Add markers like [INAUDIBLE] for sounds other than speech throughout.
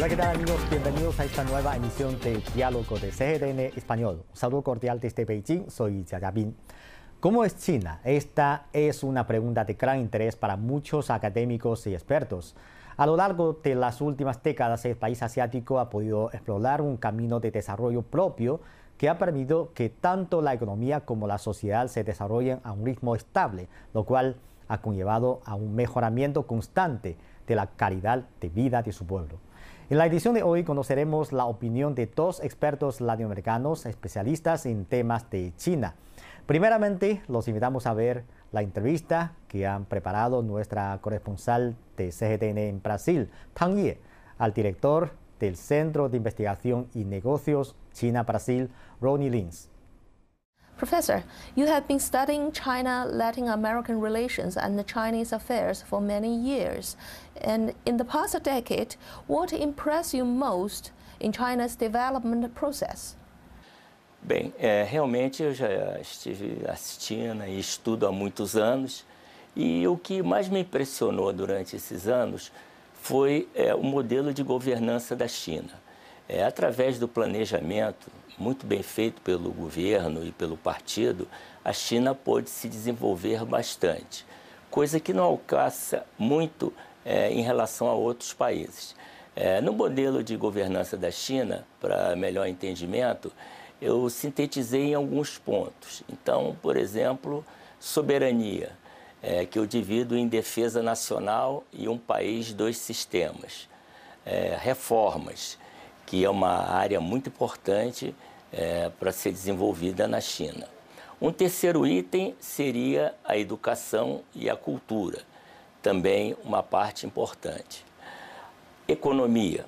Hola, ¿qué tal amigos? Bienvenidos a esta nueva emisión de Diálogo de CGTN Español. Un saludo cordial desde Beijing, soy Jia Bin. ¿Cómo es China? Esta es una pregunta de gran interés para muchos académicos y expertos. A lo largo de las últimas décadas, el país asiático ha podido explorar un camino de desarrollo propio que ha permitido que tanto la economía como la sociedad se desarrollen a un ritmo estable, lo cual ha conllevado a un mejoramiento constante de la calidad de vida de su pueblo. En la edición de hoy conoceremos la opinión de dos expertos latinoamericanos especialistas en temas de China. Primeramente, los invitamos a ver la entrevista que han preparado nuestra corresponsal de CGTN en Brasil, Tang Ye, al director del Centro de Investigación y Negocios China-Brasil, Ronnie Lins. Professor, you have been studying China Latin American relations and Chinese affairs for many years. And in the past decade, what impressed you most in China's development process? Bem, é, realmente eu já estive assistindo e estudo há muitos anos. E o que mais me impressionou durante esses anos foi é, o modelo de governança da China. É, através do planejamento, muito bem feito pelo governo e pelo partido, a China pôde se desenvolver bastante, coisa que não alcança muito é, em relação a outros países. É, no modelo de governança da China, para melhor entendimento, eu sintetizei em alguns pontos. Então, por exemplo, soberania, é, que eu divido em defesa nacional e um país, dois sistemas. É, reformas, que é uma área muito importante é, para ser desenvolvida na China. Um terceiro item seria a educação e a cultura, também uma parte importante. Economia,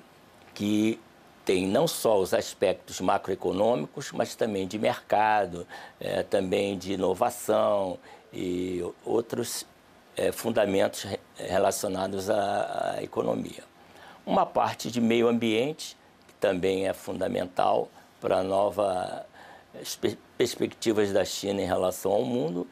que tem não só os aspectos macroeconômicos, mas também de mercado, é, também de inovação e outros é, fundamentos relacionados à, à economia. Uma parte de meio ambiente, que também é fundamental, para novas perspectivas da China em relação ao mundo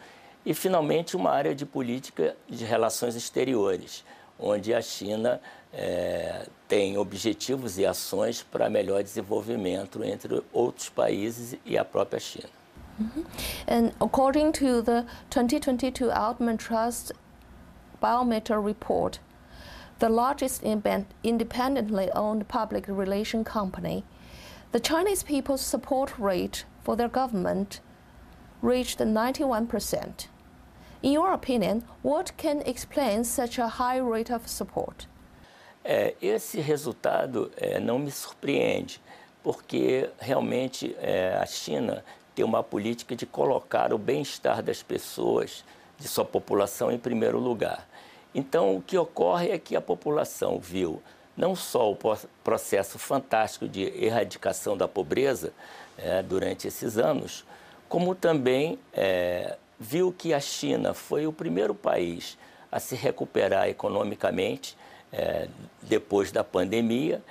e, finalmente, uma área de política de relações exteriores, onde a China é, tem objetivos e ações para melhor desenvolvimento entre outros países e a própria China. -hmm. And according to the 2022 Altman Trust Biometer Report, the largest independently owned public relation company The Chinese people's support rate for their government reached 91%. In your opinion, what can explain such a high rate of support? É, esse resultado é, não me surpreende, porque realmente é, a China tem uma política de colocar o bem-estar das pessoas, de sua população, em primeiro lugar. Então, o que ocorre é que a população viu não só o processo fantástico de erradicação da pobreza é, durante esses anos, como também é, viu que a China foi o primeiro país a se recuperar economicamente é, depois da pandemia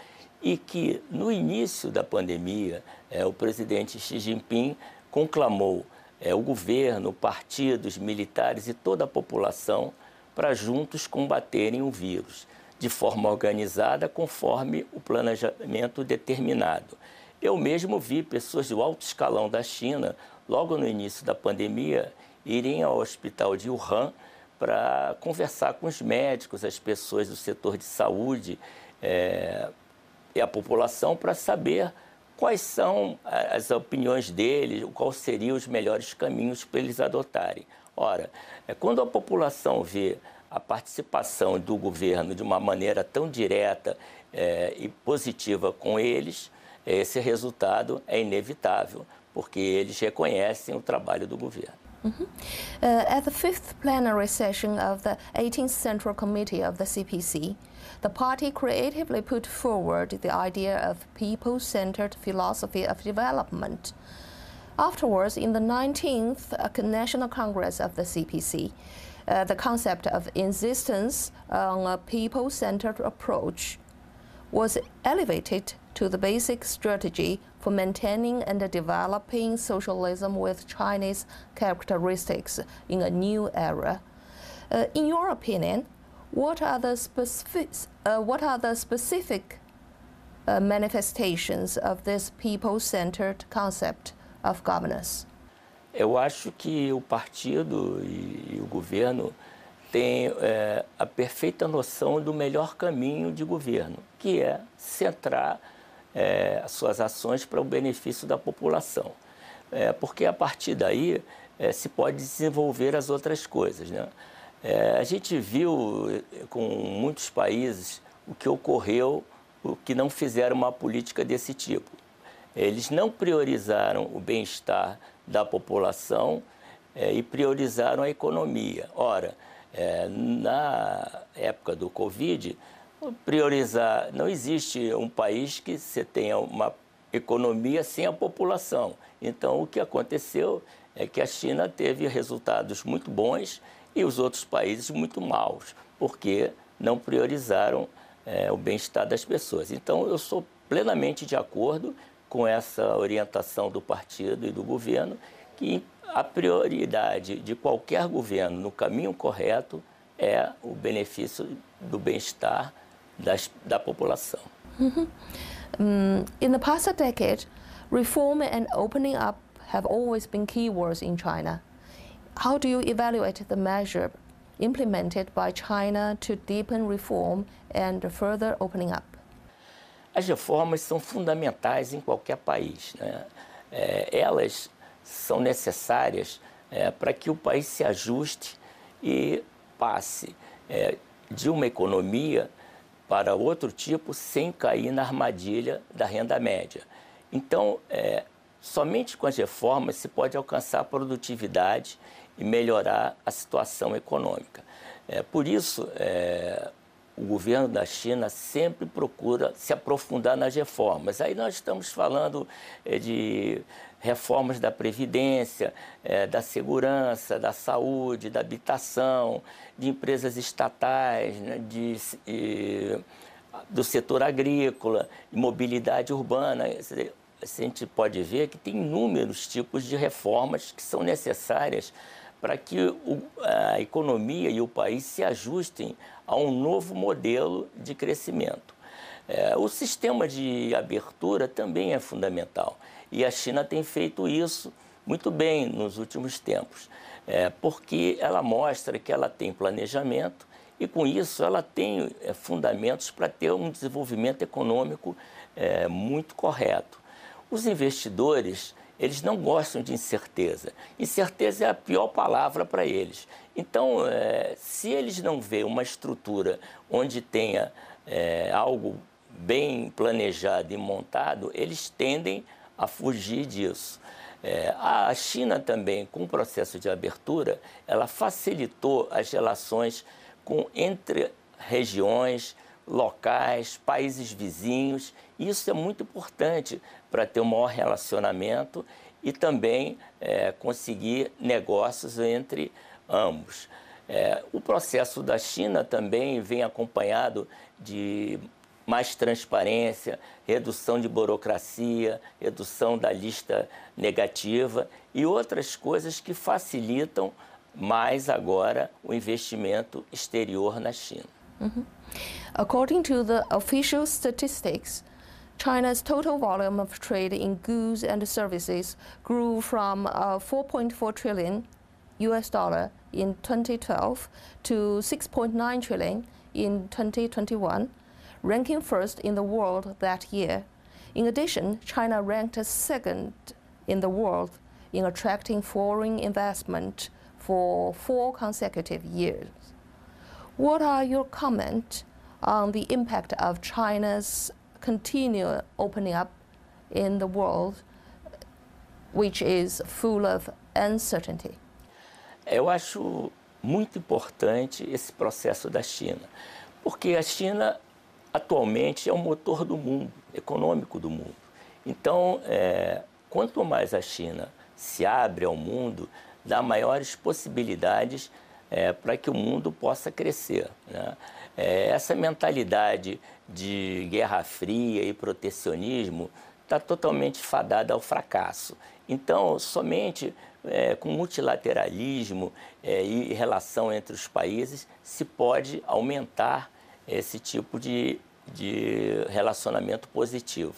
e que no início da pandemia é, o presidente Xi Jinping conclamou é, o governo, partidos, militares e toda a população para juntos combaterem o vírus de forma organizada, conforme o planejamento determinado. Eu mesmo vi pessoas do alto escalão da China, logo no início da pandemia, irem ao hospital de Wuhan para conversar com os médicos, as pessoas do setor de saúde é, e a população para saber quais são as opiniões deles, quais seriam os melhores caminhos para eles adotarem. Ora, é, quando a população vê a participação do governo de uma maneira tão direta é, e positiva com eles, esse resultado é inevitável, porque eles reconhecem o trabalho do governo. Mm uh, at the fifth plenary session of the 18th Central Committee of the CPC, the party creatively put forward the idea of people centered philosophy of development. Afterwards, in the 19th uh, National Congress of the CPC, uh, the concept of insistence on a people-centered approach was elevated to the basic strategy for maintaining and developing socialism with Chinese characteristics in a new era. Uh, in your opinion, what are the specific, uh, what are the specific uh, manifestations of this people-centered concept of governance? Eu acho que o partido e, e o governo têm é, a perfeita noção do melhor caminho de governo, que é centrar é, as suas ações para o benefício da população. É, porque a partir daí é, se pode desenvolver as outras coisas. Né? É, a gente viu com muitos países o que ocorreu, o que não fizeram uma política desse tipo. Eles não priorizaram o bem-estar da população é, e priorizaram a economia. Ora, é, na época do Covid, priorizar. Não existe um país que você tenha uma economia sem a população. Então, o que aconteceu é que a China teve resultados muito bons e os outros países muito maus, porque não priorizaram é, o bem-estar das pessoas. Então, eu sou plenamente de acordo com essa orientação do partido e do governo, que a prioridade de qualquer governo no caminho correto é o benefício do bem-estar da população. [LAUGHS] Mm -hmm. um, in the past decade, reform and opening up have always been keywords in China. How do you evaluate the measure implemented by China to deepen reform and further opening up? As reformas são fundamentais em qualquer país. Né? É, elas são necessárias é, para que o país se ajuste e passe é, de uma economia para outro tipo sem cair na armadilha da renda média. Então, é, somente com as reformas se pode alcançar a produtividade e melhorar a situação econômica. É, por isso, é, o governo da China sempre procura se aprofundar nas reformas. Aí nós estamos falando é, de reformas da Previdência, é, da segurança, da saúde, da habitação, de empresas estatais, né, de, do setor agrícola, de mobilidade urbana. A gente pode ver que tem inúmeros tipos de reformas que são necessárias para que o, a economia e o país se ajustem a um novo modelo de crescimento. É, o sistema de abertura também é fundamental e a China tem feito isso muito bem nos últimos tempos, é, porque ela mostra que ela tem planejamento e, com isso, ela tem é, fundamentos para ter um desenvolvimento econômico é, muito correto. Os investidores eles não gostam de incerteza. Incerteza é a pior palavra para eles. Então, é, se eles não vêem uma estrutura onde tenha é, algo bem planejado e montado, eles tendem a fugir disso. É, a China também, com o processo de abertura, ela facilitou as relações com, entre regiões, locais, países vizinhos. Isso é muito importante para ter um maior relacionamento e também é, conseguir negócios entre ambos. É, o processo da China também vem acompanhado de mais transparência, redução de burocracia, redução da lista negativa e outras coisas que facilitam mais agora o investimento exterior na China. Mm -hmm. According to the official statistics, China's total volume of trade in goods and services grew from uh, 4.4 trillion US dollar in 2012 to 6.9 trillion in 2021 ranking first in the world that year. In addition, China ranked second in the world in attracting foreign investment for four consecutive years. What are your comments on the impact of China's continued opening up in the world, which is full of uncertainty? Eu acho muito importante esse processo da China, porque a China atualmente é o motor do mundo, econômico do mundo. Então, é, quanto mais a China se abre ao mundo, dá maiores possibilidades é, para que o mundo possa crescer. Né? É, essa mentalidade de guerra fria e protecionismo está totalmente fadada ao fracasso. Então, somente é, com multilateralismo é, e relação entre os países se pode aumentar esse tipo de, de relacionamento positivo.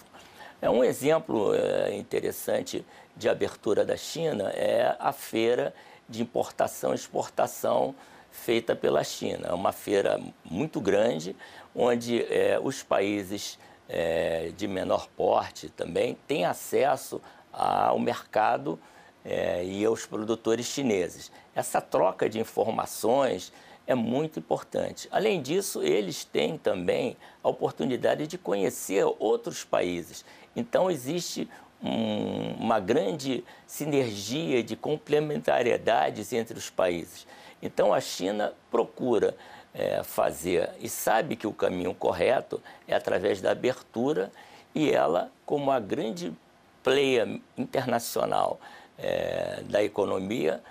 É um exemplo é, interessante de abertura da China é a feira de importação e exportação feita pela China. É uma feira muito grande, onde é, os países é, de menor porte também têm acesso ao mercado é, e aos produtores chineses. Essa troca de informações é muito importante. Além disso, eles têm também a oportunidade de conhecer outros países. Então, existe um, uma grande sinergia de complementariedades entre os países. Então, a China procura é, fazer e sabe que o caminho correto é através da abertura e ela, como a grande player internacional é, da economia,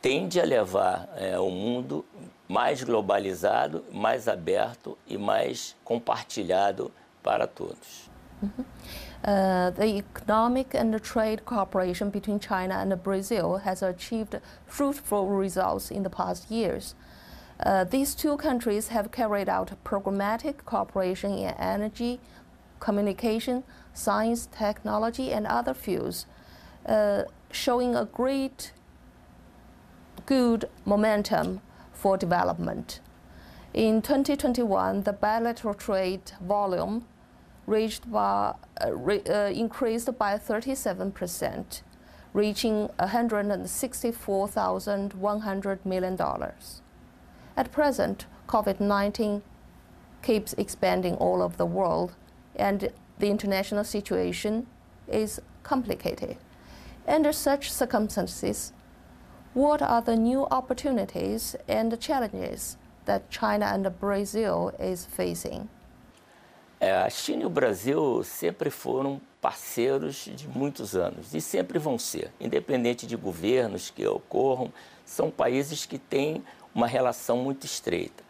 tende a levar é, o mundo mais globalizado, mais aberto e mais compartilhado para todos. Mm -hmm. uh, the economic and trade cooperation between China and Brazil has achieved fruitful results in the past years. Uh, these two countries have carried out programmatic cooperation in energy, communication, science, technology, and other fields, uh, showing a great good momentum for development. In 2021, the bilateral trade volume reached by, uh, re, uh, increased by 37%, reaching $164,100 million. At present, COVID-19 keeps expanding all over the world, and the international situation is complicated. Under such circumstances, what are the new opportunities and challenges that China and Brazil is facing? É, a China e o Brasil sempre foram parceiros de muitos anos e sempre vão ser, independente de governos que ocorram, são países que têm uma relação muito estreita.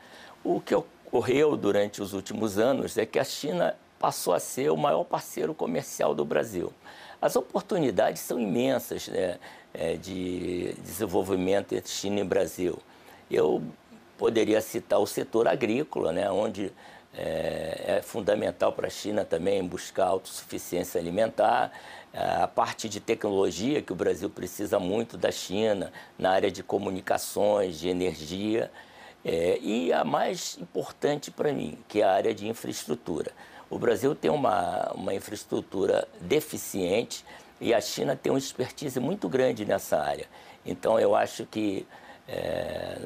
O que ocorreu durante os últimos anos é que a China passou a ser o maior parceiro comercial do Brasil. As oportunidades são imensas né, é, de desenvolvimento entre China e Brasil. Eu poderia citar o setor agrícola, né, onde é, é fundamental para a China também buscar autossuficiência alimentar, é, a parte de tecnologia que o Brasil precisa muito da China na área de comunicações, de energia, é, e a mais importante para mim, que é a área de infraestrutura. O Brasil tem uma, uma infraestrutura deficiente e a China tem uma expertise muito grande nessa área. Então, eu acho que é,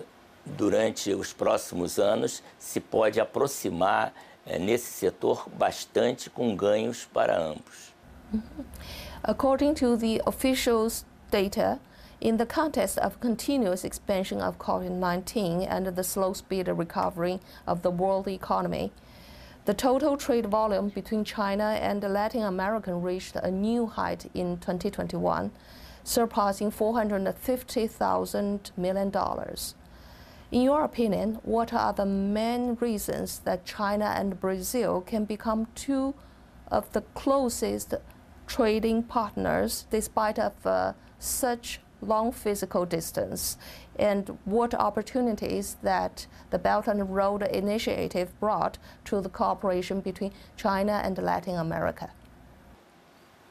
durante os próximos anos se pode aproximar é, nesse setor bastante com ganhos para ambos. [LAUGHS] According to the official data, in the context of continuous expansion of COVID-19 and the slow speed recovery of the world economy, The total trade volume between China and Latin America reached a new height in 2021, surpassing $450,000 million. In your opinion, what are the main reasons that China and Brazil can become two of the closest trading partners despite of uh, such long physical distance and what opportunities that the Belt and Road Initiative brought to the cooperation between China and Latin America.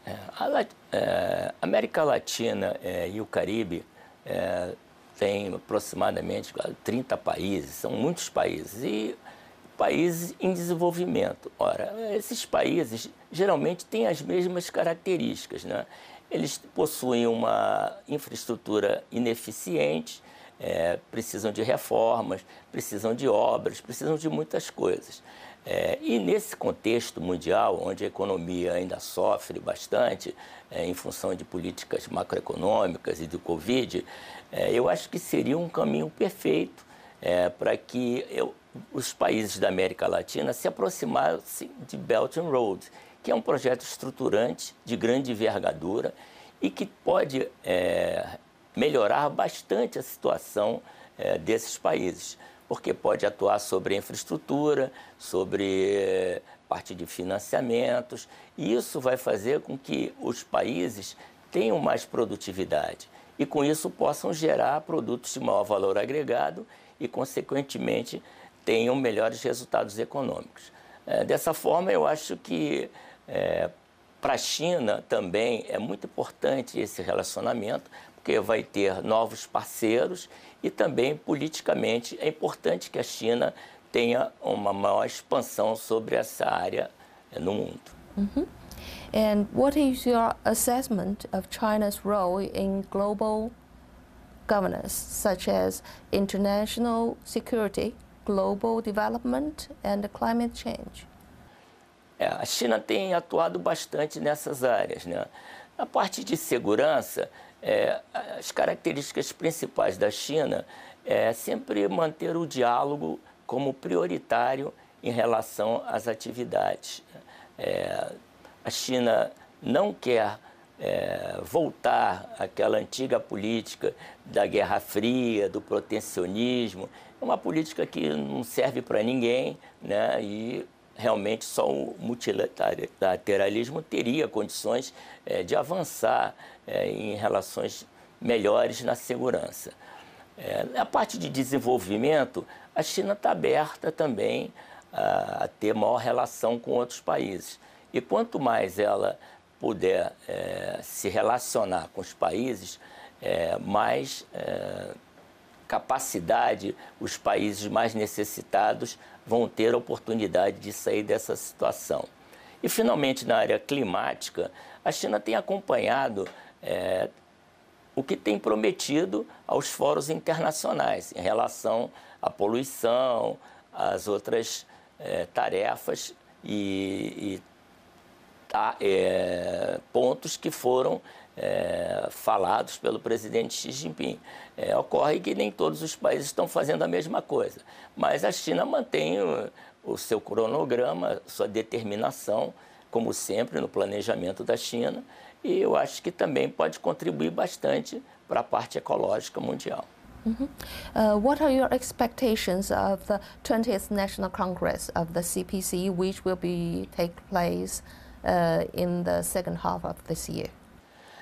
É, a é, América Latina é, e o Caribe é, tem aproximadamente 30 países, são muitos países, e países em desenvolvimento. Ora, esses países geralmente têm as mesmas características, né? Eles possuem uma infraestrutura ineficiente, é, precisam de reformas, precisam de obras, precisam de muitas coisas. É, e nesse contexto mundial, onde a economia ainda sofre bastante é, em função de políticas macroeconômicas e do Covid, é, eu acho que seria um caminho perfeito é, para que eu, os países da América Latina se aproximassem de Belt and Road que é um projeto estruturante de grande envergadura e que pode é, melhorar bastante a situação é, desses países, porque pode atuar sobre infraestrutura, sobre é, parte de financiamentos, e isso vai fazer com que os países tenham mais produtividade e com isso possam gerar produtos de maior valor agregado e, consequentemente, tenham melhores resultados econômicos. É, dessa forma, eu acho que é, para a China também é muito importante esse relacionamento, porque vai ter novos parceiros e também politicamente é importante que a China tenha uma maior expansão sobre essa área é, no mundo. -hmm. And what is your assessment of China's role in global governance, such as international security, global development, and climate change? É, a China tem atuado bastante nessas áreas. Né? A parte de segurança, é, as características principais da China é sempre manter o diálogo como prioritário em relação às atividades. É, a China não quer é, voltar àquela antiga política da Guerra Fria, do protecionismo. É uma política que não serve para ninguém né? e realmente só o multilateralismo teria condições é, de avançar é, em relações melhores na segurança. É, a parte de desenvolvimento, a China está aberta também a, a, ter maior relação com outros países. E quanto mais ela puder é, se relacionar com os países, é, mais é, capacidade os países mais necessitados vão ter a oportunidade de sair dessa situação. E, finalmente, na área climática, a China tem acompanhado é, o que tem prometido aos fóruns internacionais em relação à poluição, às outras é, tarefas e, e tá, é, pontos que foram é, falados pelo presidente Xi Jinping. É, ocorre que nem todos os países estão fazendo a mesma coisa, mas a China mantém o, o seu cronograma, sua determinação, como sempre, no planejamento da China, e eu acho que também pode contribuir bastante para a parte ecológica mundial. Mm -hmm. uh, what are your expectations of the 20th National Congress of the CPC, which will be take place uh, in the second half of this year?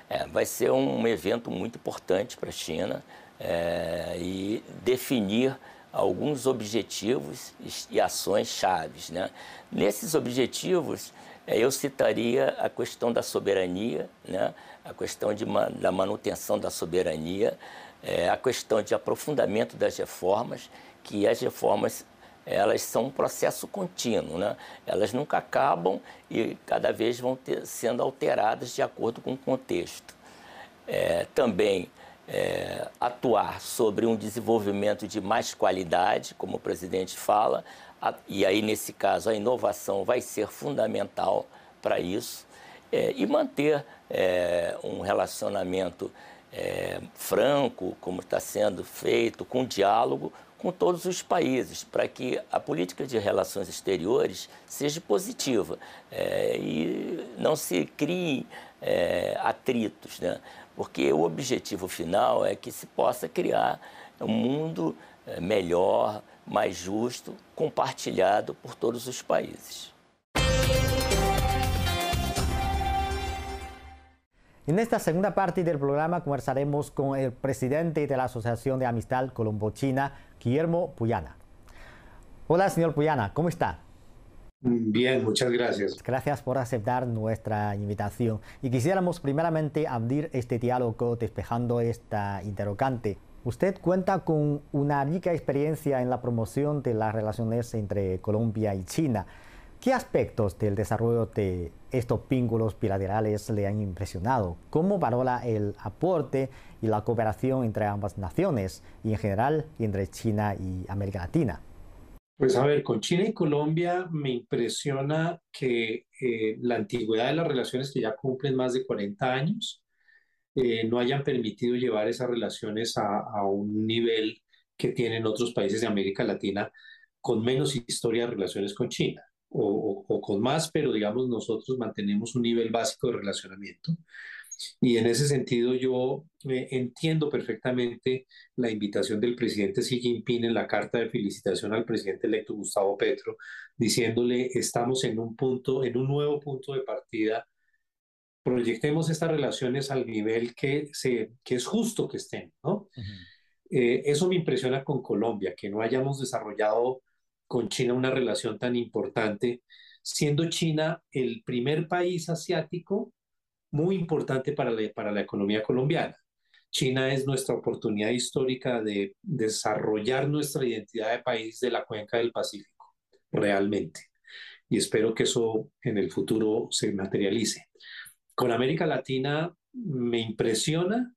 É, vai ser um evento muito importante para a China é, e definir alguns objetivos e ações chaves. Né? Nesses objetivos, eu citaria a questão da soberania, né? a questão de, da manutenção da soberania, é, a questão de aprofundamento das reformas, que as reformas elas são um processo contínuo, né? elas nunca acabam e cada vez vão ter, sendo alteradas de acordo com o contexto. É, também é, atuar sobre um desenvolvimento de mais qualidade, como o presidente fala, e aí, nesse caso, a inovação vai ser fundamental para isso, é, e manter é, um relacionamento é, franco, como está sendo feito, com diálogo com todos os países, para que a política de relações exteriores seja positiva é, e não se criem é, atritos, né? porque o objetivo final é que se possa criar um mundo é, melhor, mais justo, compartilhado por todos os países. En esta segunda parte del programa conversaremos con el presidente de la Asociación de Amistad Colombo-China, Guillermo Puyana. Hola, señor Puyana, ¿cómo está? Bien, muchas gracias. Gracias por aceptar nuestra invitación. Y quisiéramos primeramente abrir este diálogo despejando esta interrogante. Usted cuenta con una rica experiencia en la promoción de las relaciones entre Colombia y China. ¿Qué aspectos del desarrollo de estos vínculos bilaterales le han impresionado? ¿Cómo valora el aporte y la cooperación entre ambas naciones y en general entre China y América Latina? Pues a ver, con China y Colombia me impresiona que eh, la antigüedad de las relaciones que ya cumplen más de 40 años eh, no hayan permitido llevar esas relaciones a, un nivel que tienen otros países de América Latina con menos historia de relaciones con China o, con más, pero digamos nosotros mantenemos un nivel básico de relacionamiento. Y en ese sentido yo eh, entiendo perfectamente la invitación del presidente Xi Jinping en la carta de felicitación al presidente electo Gustavo Petro, diciéndole estamos en un punto, en un nuevo punto de partida. Proyectemos estas relaciones al nivel que, se, que es justo que estén, ¿no? Eh, eso me impresiona con Colombia, que no hayamos desarrollado con China una relación tan importante siendo China el primer país asiático muy importante para la, para la economía colombiana. China es nuestra oportunidad histórica de desarrollar nuestra identidad de país de la cuenca del Pacífico, realmente. Y espero que eso en el futuro se materialice. Con América Latina me impresiona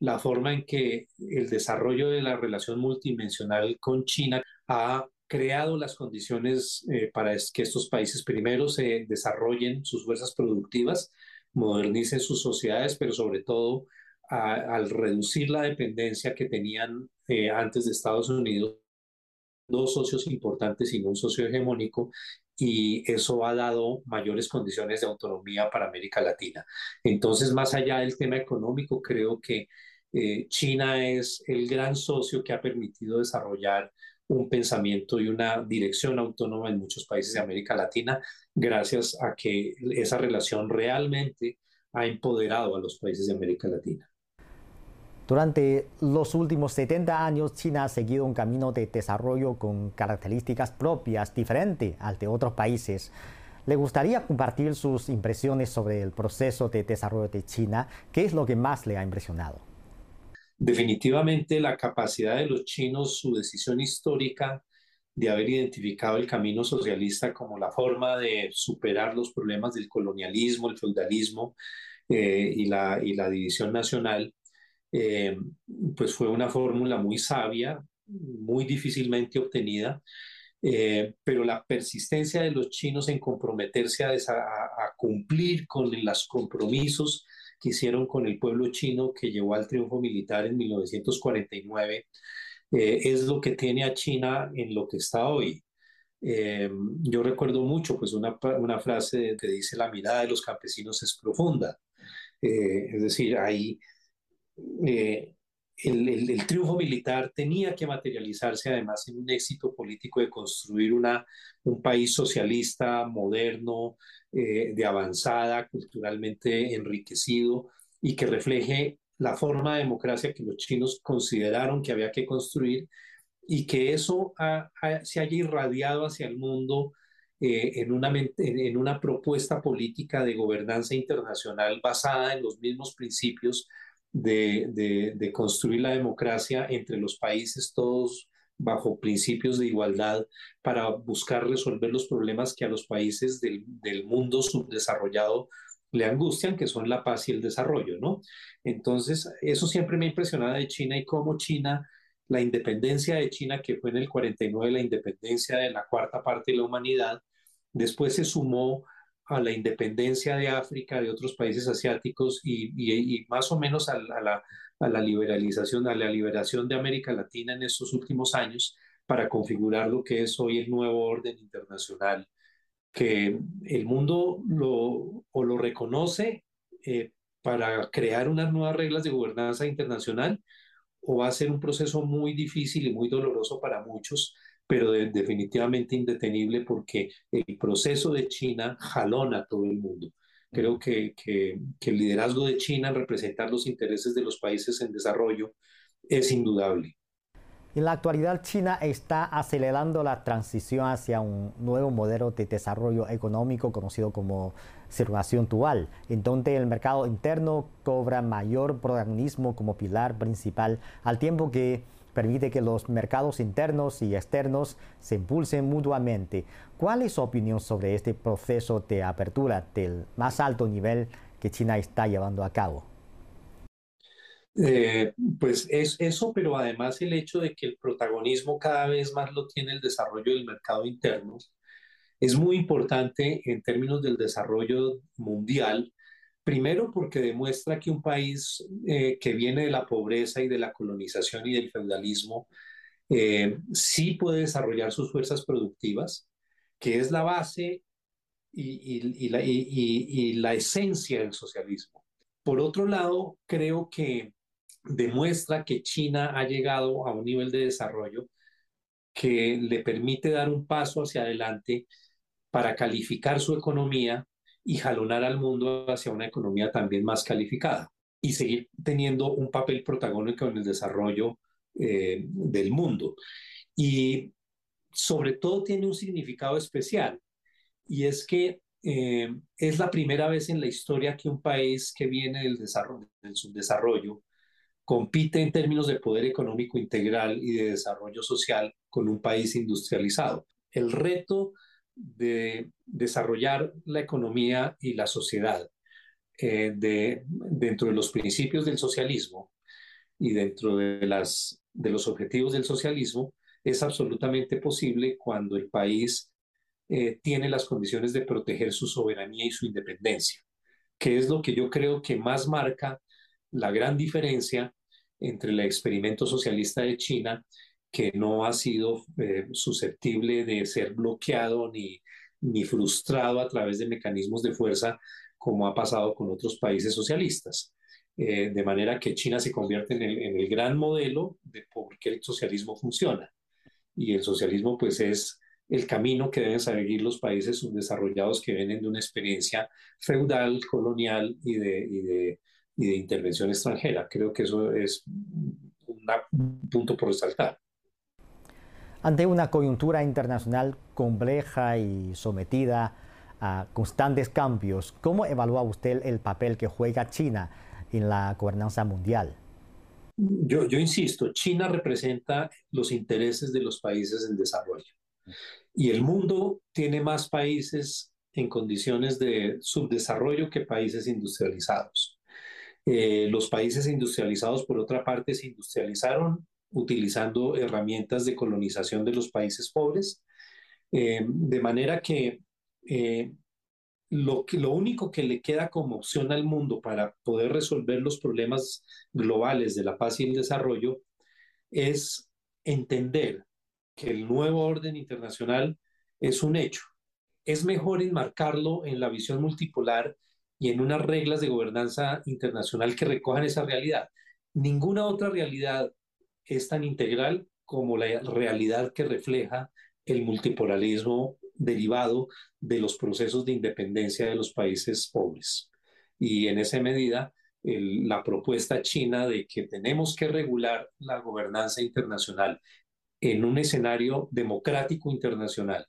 la forma en que el desarrollo de la relación multidimensional con China ha creado las condiciones eh, para que estos países primero se desarrollen sus fuerzas productivas, modernicen sus sociedades, pero sobre todo al reducir la dependencia que tenían eh, antes de Estados Unidos, dos socios importantes y un socio hegemónico, y eso ha dado mayores condiciones de autonomía para América Latina. Entonces, más allá del tema económico, creo que eh, China es el gran socio que ha permitido desarrollar un pensamiento y una dirección autónoma en muchos países de América Latina, gracias a que esa relación realmente ha empoderado a los países de América Latina. Durante los últimos 70 años, China ha seguido un camino de desarrollo con características propias, diferente al de otros países. ¿Le gustaría compartir sus impresiones sobre el proceso de desarrollo de China? ¿Qué es lo que más le ha impresionado? Definitivamente la capacidad de los chinos, su decisión histórica de haber identificado el camino socialista como la forma de superar los problemas del colonialismo, el feudalismo eh, y, la, y la división nacional, eh, pues fue una fórmula muy sabia, muy difícilmente obtenida, eh, pero la persistencia de los chinos en comprometerse a, cumplir con los compromisos que hicieron con el pueblo chino que llevó al triunfo militar en 1949 eh, es lo que tiene a China en lo que está hoy. yo recuerdo mucho pues una, una frase que dice la mirada de los campesinos es profunda. es decir, hay eh, el, triunfo militar tenía que materializarse además en un éxito político de construir una, un país socialista, moderno, eh, de avanzada, culturalmente enriquecido y que refleje la forma de democracia que los chinos consideraron que había que construir y que eso se haya irradiado hacia el mundo eh, en, una, en una propuesta política de gobernanza internacional basada en los mismos principios de, construir la democracia entre los países todos bajo principios de igualdad para buscar resolver los problemas que a los países del, mundo subdesarrollado le angustian, que son la paz y el desarrollo, ¿no? Entonces, eso siempre me ha impresionado de China y cómo China, la independencia de China, que fue en el 49, la independencia de la cuarta parte de la humanidad, después se sumó a la independencia de África, de otros países asiáticos y, más o menos a, la, liberalización, a la liberación de América Latina en estos últimos años para configurar lo que es hoy el nuevo orden internacional, que el mundo lo, o lo reconoce eh, para crear unas nuevas reglas de gobernanza internacional o va a ser un proceso muy difícil y muy doloroso para muchos pero definitivamente indetenible porque el proceso de China jalona a todo el mundo. Creo que, que, que, el liderazgo de China en representar los intereses de los países en desarrollo es indudable. En la actualidad, China está acelerando la transición hacia un nuevo modelo de desarrollo económico conocido como circulación dual, en donde el mercado interno cobra mayor protagonismo como pilar principal, al tiempo que permite que los mercados internos y externos se impulsen mutuamente. ¿Cuál es su opinión sobre este proceso de apertura del más alto nivel que China está llevando a cabo? Eh, pues es eso, pero además el hecho de que el protagonismo cada vez más lo tiene el desarrollo del mercado interno es muy importante en términos del desarrollo mundial Primero porque demuestra que un país eh, que viene de la pobreza y de la colonización y del feudalismo eh, sí puede desarrollar sus fuerzas productivas, que es la base y, la, y, la, esencia del socialismo. Por otro lado, creo que demuestra que China ha llegado a un nivel de desarrollo que le permite dar un paso hacia adelante para calificar su economía y jalonar al mundo hacia una economía también más calificada y seguir teniendo un papel protagónico en el desarrollo eh, del mundo. Y sobre todo tiene un significado especial y es que eh, es la primera vez en la historia que un país que viene del, desarrollo, del subdesarrollo compite en términos de poder económico integral y de desarrollo social con un país industrializado. El reto de desarrollar la economía y la sociedad eh, de, dentro de los principios del socialismo y dentro de, las, de los objetivos del socialismo es absolutamente posible cuando el país eh, tiene las condiciones de proteger su soberanía y su independencia, que es lo que yo creo que más marca la gran diferencia entre el experimento socialista de China, que no ha sido eh, susceptible de ser bloqueado ni, ni frustrado a través de mecanismos de fuerza como ha pasado con otros países socialistas. Eh, de manera que China se convierte en el, en el, gran modelo de por qué el socialismo funciona. Y el socialismo pues es el camino que deben seguir los países subdesarrollados que vienen de una experiencia feudal, colonial y de, y de, y de intervención extranjera. Creo que eso es un punto por resaltar. Ante una coyuntura internacional compleja y sometida a constantes cambios, ¿cómo evalúa usted el papel que juega China en la gobernanza mundial? Yo, insisto, China representa los intereses de los países en desarrollo. Y el mundo tiene más países en condiciones de subdesarrollo que países industrializados. Eh, los países industrializados, por otra parte, se industrializaron utilizando herramientas de colonización de los países pobres, eh, de manera que eh, lo, que lo único que le queda como opción al mundo para poder resolver los problemas globales de la paz y el desarrollo es entender que el nuevo orden internacional es un hecho. Es mejor enmarcarlo en la visión multipolar y en unas reglas de gobernanza internacional que recojan esa realidad. Ninguna otra realidad es tan integral como la realidad que refleja el multipolarismo derivado de los procesos de independencia de los países pobres. Y en esa medida, la propuesta china de que tenemos que regular la gobernanza internacional en un escenario democrático internacional,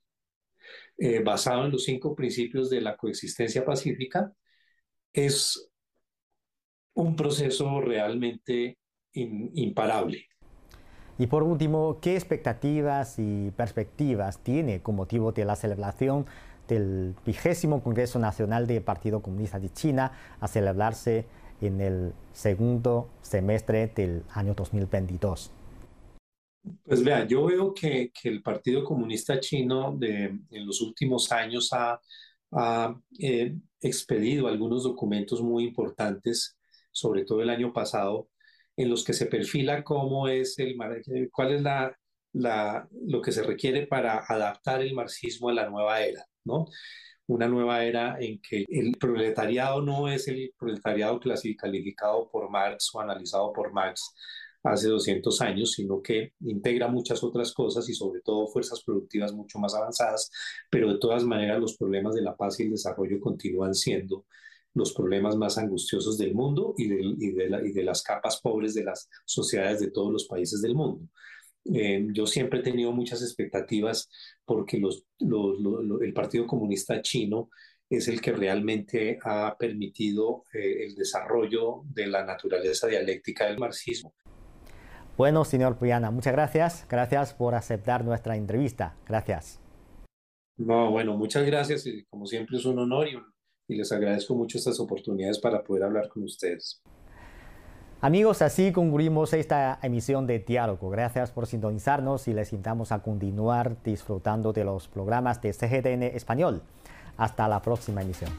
eh, basado en los cinco principios de la coexistencia pacífica, es un proceso realmente imparable. Y por último, ¿qué expectativas y perspectivas tiene con motivo de la celebración del vigésimo Congreso Nacional del Partido Comunista de China a celebrarse en el segundo semestre del año 2022? Pues vea, yo veo que, el Partido Comunista Chino de, en los últimos años ha, eh, expedido algunos documentos muy importantes, sobre todo el año pasado, en los que se perfila cómo es el, cuál es la, lo que se requiere para adaptar el marxismo a la nueva era, ¿no? Una nueva era en que el proletariado no es el proletariado clasificado por Marx o analizado por Marx, hace 200 años, sino que integra muchas otras cosas y sobre todo fuerzas productivas mucho más avanzadas, pero de todas maneras los problemas de la paz y el desarrollo continúan siendo los problemas más angustiosos del mundo y de, las capas pobres de las sociedades de todos los países del mundo. Eh, yo siempre he tenido muchas expectativas porque el Partido Comunista Chino es el que realmente ha permitido eh, el desarrollo de la naturaleza dialéctica del marxismo. Bueno, señor Puyana, muchas gracias. Gracias por aceptar nuestra entrevista. Gracias. No, bueno, muchas gracias. Y como siempre es un honor y, y les agradezco mucho estas oportunidades para poder hablar con ustedes. Amigos, así concluimos esta emisión de Diálogo. Gracias por sintonizarnos y les invitamos a continuar disfrutando de los programas de CGTN Español. Hasta la próxima emisión.